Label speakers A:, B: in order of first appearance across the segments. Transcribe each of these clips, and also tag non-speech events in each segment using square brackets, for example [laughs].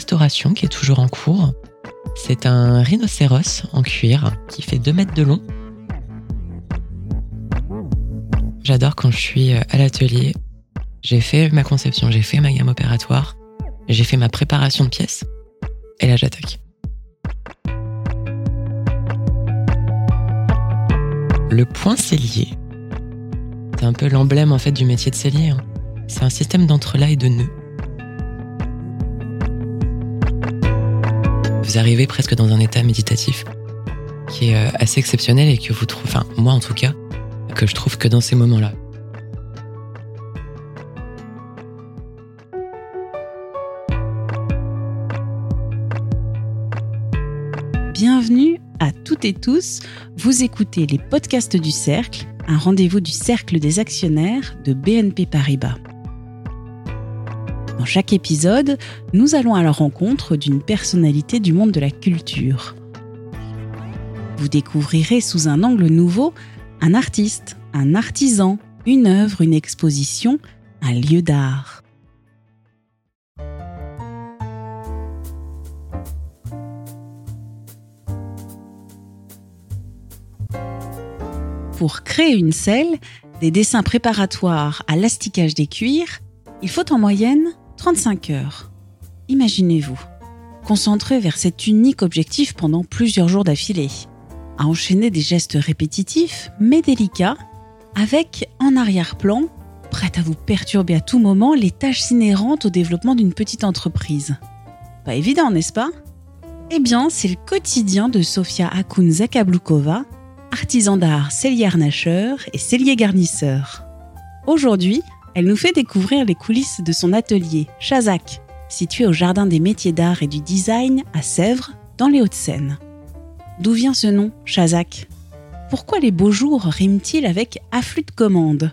A: restauration qui est toujours en cours. C'est un rhinocéros en cuir qui fait 2 mètres de long. J'adore quand je suis à l'atelier. J'ai fait ma conception, j'ai fait ma gamme opératoire, j'ai fait ma préparation de pièces et là j'attaque. Le point cellier, c'est un peu l'emblème en fait du métier de cellier. Hein. C'est un système d'entrelacs et de nœuds. Vous arrivez presque dans un état méditatif qui est euh, assez exceptionnel et que vous trouvez, enfin moi en tout cas, que je trouve que dans ces moments-là.
B: Bienvenue à toutes et tous. Vous écoutez les podcasts du Cercle, un rendez-vous du Cercle des actionnaires de BNP Paribas. Dans chaque épisode, nous allons à la rencontre d'une personnalité du monde de la culture. Vous découvrirez sous un angle nouveau un artiste, un artisan, une œuvre, une exposition, un lieu d'art. Pour créer une selle, des dessins préparatoires à l'asticage des cuirs, il faut en moyenne 35 heures. Imaginez-vous, concentré vers cet unique objectif pendant plusieurs jours d'affilée, à enchaîner des gestes répétitifs mais délicats, avec en arrière-plan, prête à vous perturber à tout moment, les tâches inhérentes au développement d'une petite entreprise. Pas évident, n'est-ce pas? Eh bien, c'est le quotidien de Sofia Akun Zakablukova, artisan d'art cellier harnacheur et cellier garnisseur. Aujourd'hui, elle nous fait découvrir les coulisses de son atelier, Chazak, situé au Jardin des métiers d'art et du design à Sèvres, dans les Hauts-de-Seine. D'où vient ce nom, Chazak Pourquoi les beaux jours riment-ils avec afflux de commande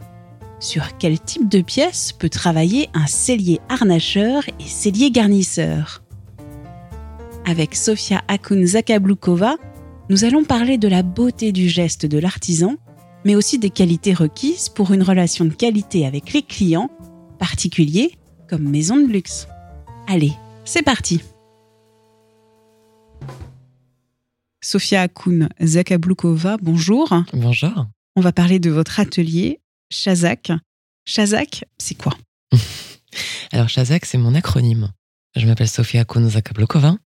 B: Sur quel type de pièce peut travailler un cellier harnacheur et cellier garnisseur? Avec Sofia Akun Zakablukova, nous allons parler de la beauté du geste de l'artisan mais aussi des qualités requises pour une relation de qualité avec les clients, particuliers comme maison de luxe. Allez, c'est parti Sofia Akun Zakablukova, bonjour.
A: Bonjour.
B: On va parler de votre atelier, Chazak. Chazak, c'est quoi? [laughs]
A: Alors Chazak, c'est mon acronyme. Je m'appelle Sofia Akun Zakablukova.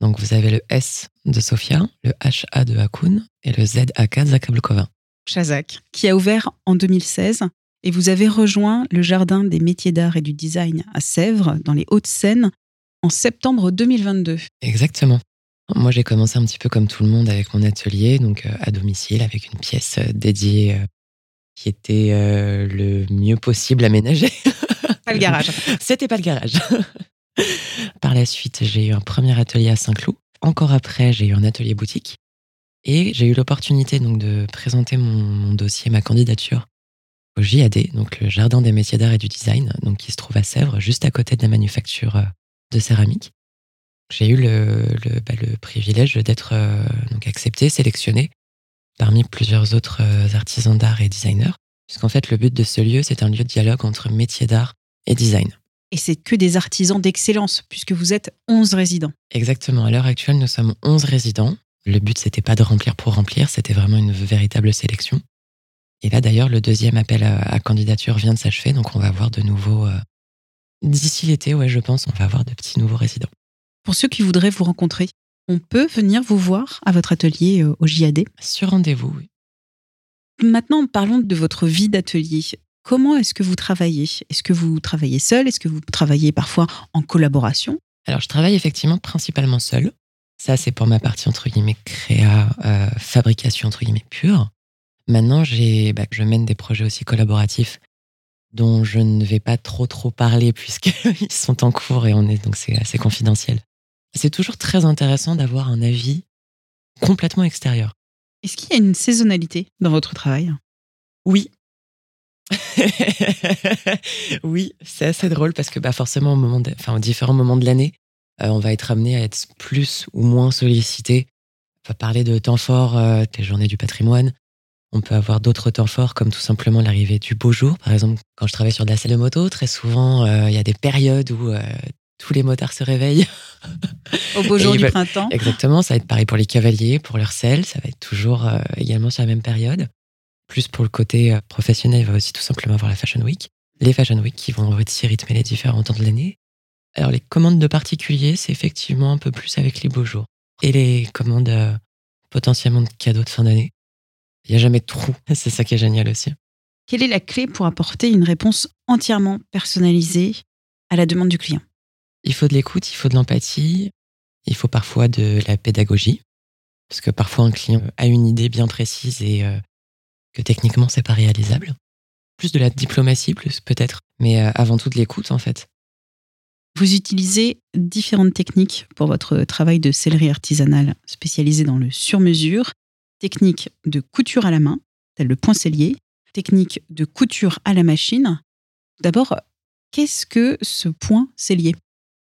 A: Donc vous avez le S de Sofia, le HA de Akun et le ZAK de Zakablukova.
B: Chazak, qui a ouvert en 2016 et vous avez rejoint le Jardin des métiers d'art et du design à Sèvres, dans les Hauts-de-Seine, en septembre 2022.
A: Exactement. Moi, j'ai commencé un petit peu comme tout le monde avec mon atelier, donc euh, à domicile, avec une pièce euh, dédiée euh, qui était le mieux possible aménagée.
B: Pas le garage. [laughs]
A: C'était pas le garage. [laughs] Par la suite, j'ai eu un premier atelier à Saint-Cloud. Encore après, j'ai eu un atelier boutique. Et j'ai eu l'opportunité donc de présenter mon, dossier, ma candidature au JAD, donc le Jardin des métiers d'art et du design, donc qui se trouve à Sèvres, juste à côté de la manufacture euh, de céramique. J'ai eu le, le, bah, le privilège d'être euh, donc accepté, sélectionné parmi plusieurs autres euh, artisans d'art et designers, puisqu'en fait le but de ce lieu, c'est un lieu de dialogue entre métiers d'art et design.
B: Et c'est que des artisans d'excellence, puisque vous êtes 11 résidents.
A: Exactement. À l'heure actuelle, nous sommes 11 résidents. Le but, c'était pas de remplir pour remplir, c'était vraiment une véritable sélection. Et là, d'ailleurs, le deuxième appel à, candidature vient de s'achever, donc on va avoir de nouveaux. Euh, d'ici l'été, ouais, je pense, on va avoir de petits nouveaux résidents.
B: Pour ceux qui voudraient vous rencontrer, on peut venir vous voir à votre atelier euh, au JAD
A: Sur rendez-vous, oui.
B: Maintenant, parlons de votre vie d'atelier. Comment est-ce que vous travaillez? Est-ce que vous travaillez seul? Est-ce que vous travaillez parfois en collaboration?
A: Alors, je travaille effectivement principalement seul. Ça, c'est pour ma partie, entre guillemets, créa, euh, fabrication, entre guillemets, pure. Maintenant, j'ai, bah, je mène des projets aussi collaboratifs dont je ne vais pas trop, trop parler puisqu'ils [laughs] sont en cours et on est, donc c'est assez confidentiel. C'est toujours très intéressant d'avoir un avis complètement extérieur.
B: Est-ce qu'il y a une saisonnalité dans votre travail?
A: Oui. [laughs] oui, c'est assez drôle parce que bah, forcément, au moment enfin, aux différents moments de l'année, on va être amené à être plus ou moins sollicité. On va parler de temps forts, euh, des journées du patrimoine. On peut avoir d'autres temps forts, comme tout simplement l'arrivée du beau jour. Par exemple, quand je travaille sur de la selle de moto, très souvent, euh, il y a des périodes où tous les motards se réveillent. [laughs]
B: Au beau jour du printemps.
A: Exactement, ça va être pareil pour les cavaliers, pour leur sel, ça va être toujours euh, également sur la même période. Plus pour le côté euh, professionnel, il va aussi tout simplement avoir la Fashion Week. Les Fashion Week qui vont aussi rythmer les différents temps de l'année. Alors les commandes de particuliers, c'est effectivement un peu plus avec les beaux jours. Et les commandes euh, potentiellement de cadeaux de fin d'année. Il n'y a jamais de trou, [laughs] c'est ça qui est génial aussi.
B: Quelle est la clé pour apporter une réponse entièrement personnalisée à la demande du client?
A: Il faut de l'écoute, il faut de l'empathie, il faut parfois de la pédagogie, parce que parfois un client a une idée bien précise et euh, que techniquement c'est pas réalisable. Plus de la diplomatie, plus peut-être, mais euh, avant tout de l'écoute en fait.
B: Vous utilisez différentes techniques pour votre travail de sellerie artisanale spécialisée dans le sur-mesure, technique de couture à la main, tel le point cellier, technique de couture à la machine. D'abord, qu'est-ce que ce point cellier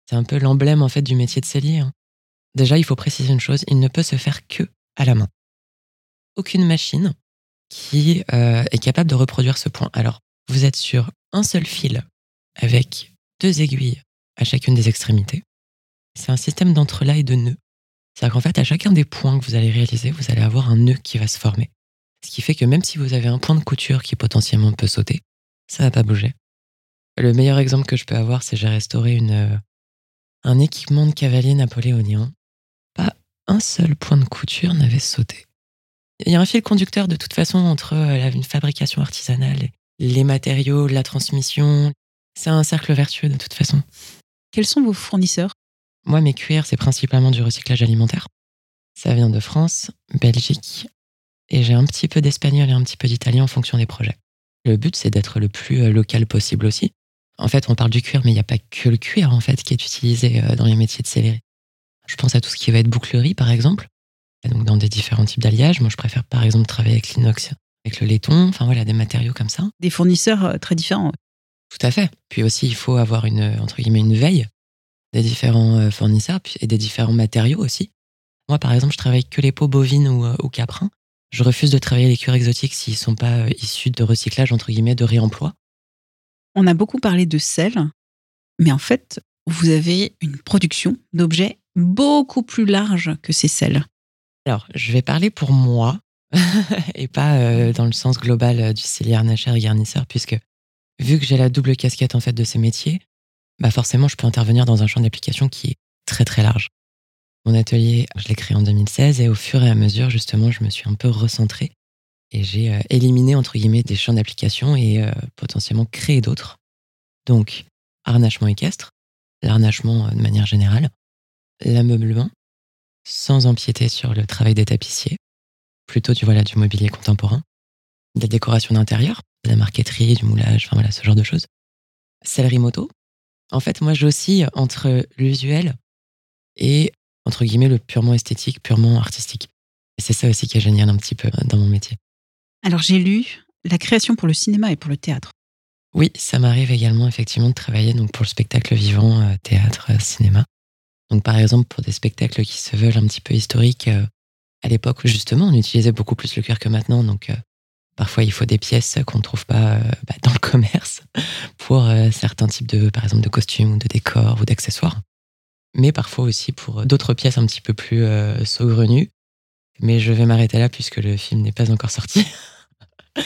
A: C'est un peu l'emblème en fait du métier de cellier. Hein. Déjà, il faut préciser une chose, il ne peut se faire que à la main. Aucune machine qui euh, est capable de reproduire ce point. Alors, vous êtes sur un seul fil avec deux aiguilles à chacune des extrémités. C'est un système d'entrelacs et de nœuds. C'est-à-dire qu'en fait, à chacun des points que vous allez réaliser, vous allez avoir un nœud qui va se former. Ce qui fait que même si vous avez un point de couture qui potentiellement peut sauter, ça va pas bouger. Le meilleur exemple que je peux avoir, c'est j'ai restauré une, euh, un équipement de cavalier napoléonien. Pas un seul point de couture n'avait sauté. Il y a un fil conducteur de toute façon entre euh, une fabrication artisanale, les matériaux, la transmission. C'est un cercle vertueux de toute façon.
B: Quels sont vos fournisseurs?
A: Moi, mes cuirs, c'est principalement du recyclage alimentaire. Ça vient de France, Belgique, et j'ai un petit peu d'espagnol et un petit peu d'italien en fonction des projets. Le but, c'est d'être le plus euh, local possible aussi. En fait, on parle du cuir, mais il n'y a pas que le cuir en fait qui est utilisé euh, dans les métiers de sellerie. Je pense à tout ce qui va être bouclerie, par exemple. donc dans des différents types d'alliages. Moi, je préfère par exemple travailler avec l'inox, avec le laiton, enfin voilà, des matériaux comme ça.
B: Des fournisseurs euh, très différents.
A: Tout à fait. Puis aussi, il faut avoir une entre guillemets une veille des différents fournisseurs et des différents matériaux aussi. Moi, par exemple, je travaille que les peaux bovines ou, ou caprins. Je refuse de travailler les cuirs exotiques s'ils ne sont pas euh, issus de recyclage, entre guillemets, de réemploi.
B: On a beaucoup parlé de sel, mais en fait, vous avez une production d'objets beaucoup plus large que ces sels.
A: Alors, je vais parler pour moi, [laughs] et pas euh, dans le sens global euh, du cellier harnacheur et garnisseur, puisque vu que j'ai la double casquette en fait de ces métiers, bah forcément, je peux intervenir dans un champ d'application qui est très très large. Mon atelier, je l'ai créé en 2016 et au fur et à mesure, justement, je me suis un peu recentré et j'ai euh, éliminé, entre guillemets, des champs d'application et euh, potentiellement créé d'autres. Donc, harnachement équestre, l'arnachement euh, de manière générale, l'ameublement, sans empiéter sur le travail des tapissiers, plutôt du, mobilier contemporain, des décorations d'intérieur, de la marqueterie, du moulage, enfin voilà, ce genre de choses. Sellerie moto. En fait, moi, j'oscille entre l'usuel et entre guillemets, le purement esthétique, purement artistique. Et c'est ça aussi qui est génial un petit peu dans mon métier.
B: Alors j'ai lu la création pour le cinéma et pour le théâtre.
A: Oui, ça m'arrive également effectivement de travailler donc pour le spectacle vivant, euh, théâtre, euh, cinéma. Donc par exemple pour des spectacles qui se veulent un petit peu historiques, euh, à l'époque justement on utilisait beaucoup plus le cuir que maintenant, donc parfois il faut des pièces qu'on ne trouve pas bah, dans le commerce pour certains types de, par exemple, de costumes ou de décors ou d'accessoires mais parfois aussi pour d'autres pièces un petit peu plus euh, saugrenues. Mais je vais m'arrêter là puisque le film n'est pas encore sorti. [laughs]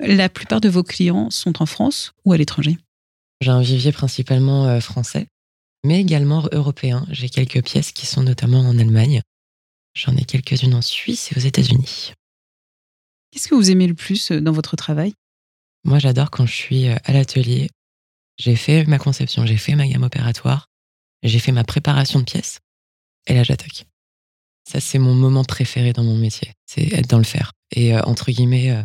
B: La plupart de vos clients sont en France ou à l'étranger?
A: J'ai un vivier principalement euh, français, mais également européen. J'ai quelques pièces qui sont notamment en Allemagne. J'en ai quelques-unes en Suisse et aux États-Unis.
B: Qu'est-ce que vous aimez le plus euh, dans votre travail?
A: Moi, j'adore quand je suis à l'atelier. J'ai fait ma conception, j'ai fait ma gamme opératoire j'ai fait ma préparation de pièces et là j'attaque. Ça, c'est mon moment préféré dans mon métier, c'est être dans le faire. Et euh, entre guillemets, euh,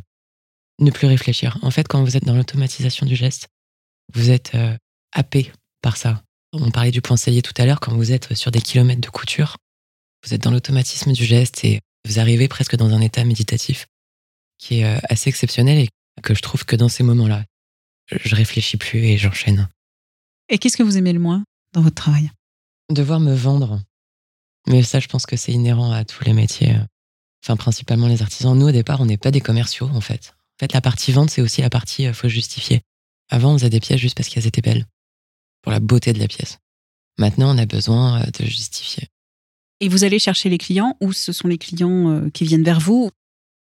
A: ne plus réfléchir. En fait, quand vous êtes dans l'automatisation du geste, vous êtes euh, happé par ça. On parlait du point cellier tout à l'heure, quand vous êtes sur des kilomètres de couture, vous êtes dans l'automatisme du geste et vous arrivez presque dans un état méditatif qui est assez exceptionnel et que je trouve que dans ces moments-là, je réfléchis plus et j'enchaîne.
B: Et qu'est-ce que vous aimez le moins dans votre travail?
A: Devoir me vendre. Mais ça, je pense que c'est inhérent à tous les métiers. Enfin, principalement les artisans. Nous, au départ, on n'est pas des commerciaux, en fait. En fait, la partie vente, c'est aussi la partie euh, faut justifier. Avant, on faisait des pièces juste parce qu'elles étaient belles. pour la beauté de la pièce. Maintenant, on a besoin de justifier.
B: Et vous allez chercher les clients ou ce sont les clients qui viennent vers vous?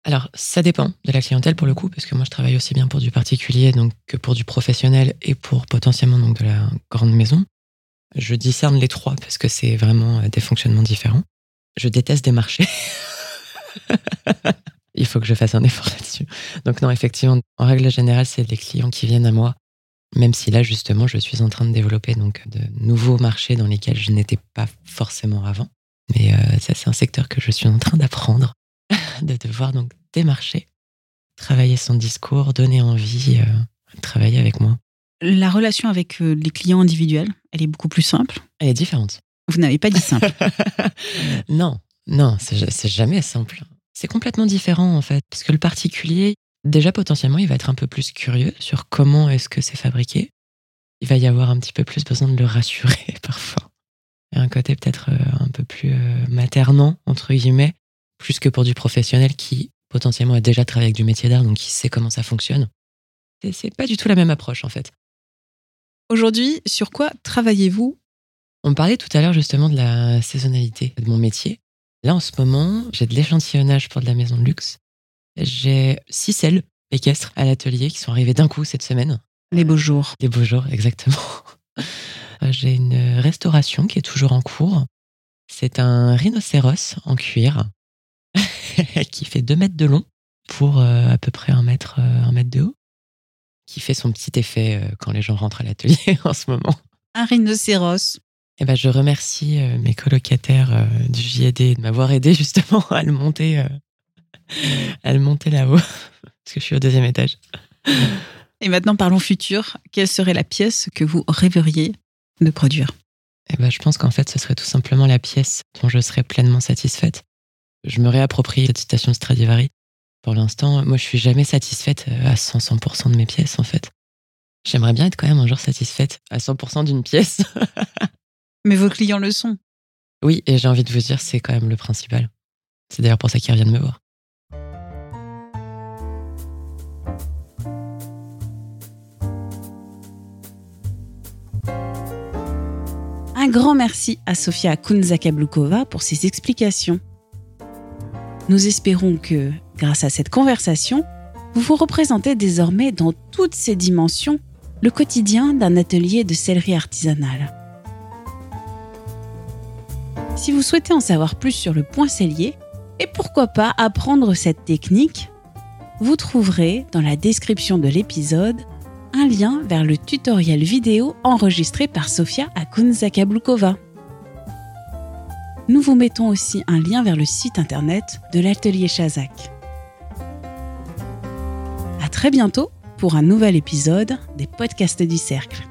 A: Alors, ça dépend de la clientèle pour le coup, parce que moi je travaille aussi bien pour du particulier donc, que pour du professionnel et pour potentiellement donc, de la grande maison. Je discerne les trois parce que c'est vraiment euh, des fonctionnements différents. Je déteste des marchés. [laughs] Il faut que je fasse un effort là-dessus. Donc non, effectivement, en règle générale, c'est les clients qui viennent à moi, même si là, justement, je suis en train de développer donc de nouveaux marchés dans lesquels je n'étais pas forcément avant. Mais euh, ça, c'est un secteur que je suis en train d'apprendre de devoir donc démarcher, travailler son discours, donner envie, euh, travailler avec moi.
B: La relation avec euh, les clients individuels, elle est beaucoup plus simple?
A: Elle est différente.
B: Vous n'avez pas dit simple. [laughs]
A: non, non, c'est jamais simple. C'est complètement différent en fait, parce que le particulier, déjà potentiellement, il va être un peu plus curieux sur comment est-ce que c'est fabriqué. Il va y avoir un petit peu plus besoin de le rassurer [laughs] parfois. Il y a un côté peut-être euh, un peu plus maternant, entre guillemets, plus que pour du professionnel qui potentiellement a déjà travaillé avec du métier d'art, donc qui sait comment ça fonctionne. C'est pas du tout la même approche en fait.
B: Aujourd'hui, sur quoi travaillez-vous?
A: On parlait tout à l'heure justement de la saisonnalité de mon métier. Là en ce moment, j'ai de l'échantillonnage pour de la maison de luxe. J'ai six selles équestres à l'atelier qui sont arrivées d'un coup cette semaine.
B: Les beaux jours.
A: Les beaux jours, exactement. [laughs] J'ai une restauration qui est toujours en cours. C'est un rhinocéros en cuir [laughs] qui fait 2 mètres de long pour euh, à peu près un mètre, euh, un mètre de haut, qui fait son petit effet euh, quand les gens rentrent à l'atelier [laughs] en ce moment.
B: Un rhinocéros.
A: Eh ben, je remercie mes colocataires du JAD de m'avoir aidé [laughs] justement à le monter, à le monter là-haut, parce que je suis au deuxième étage.
B: Et maintenant, parlons futur. Quelle serait la pièce que vous rêveriez de produire?
A: Eh ben, Je pense qu'en fait, ce serait tout simplement la pièce dont je serais pleinement satisfaite je me réapproprie cette citation Stradivari. Pour l'instant, moi, je suis jamais satisfaite euh, à 100%, 100 de mes pièces, en fait. J'aimerais bien être quand même un jour satisfaite à 100% d'une pièce. [laughs]
B: Mais vos clients le sont.
A: Oui, et j'ai envie de vous dire, c'est quand même le principal. C'est d'ailleurs pour ça qu'ils reviennent me voir.
B: Un grand merci à Sofia Kunzakablukova pour ses explications. Nous espérons que, grâce à cette conversation, vous vous représentez désormais dans toutes ses dimensions le quotidien d'un atelier de sellerie artisanale. Si vous souhaitez en savoir plus sur le point cellier, et pourquoi pas apprendre cette technique, vous trouverez dans la description de l'épisode un lien vers le tutoriel vidéo enregistré par Sofia Akunzakablukova. Nous vous mettons aussi un lien vers le site internet de l'atelier Chazak. À très bientôt pour un nouvel épisode des podcasts du cercle.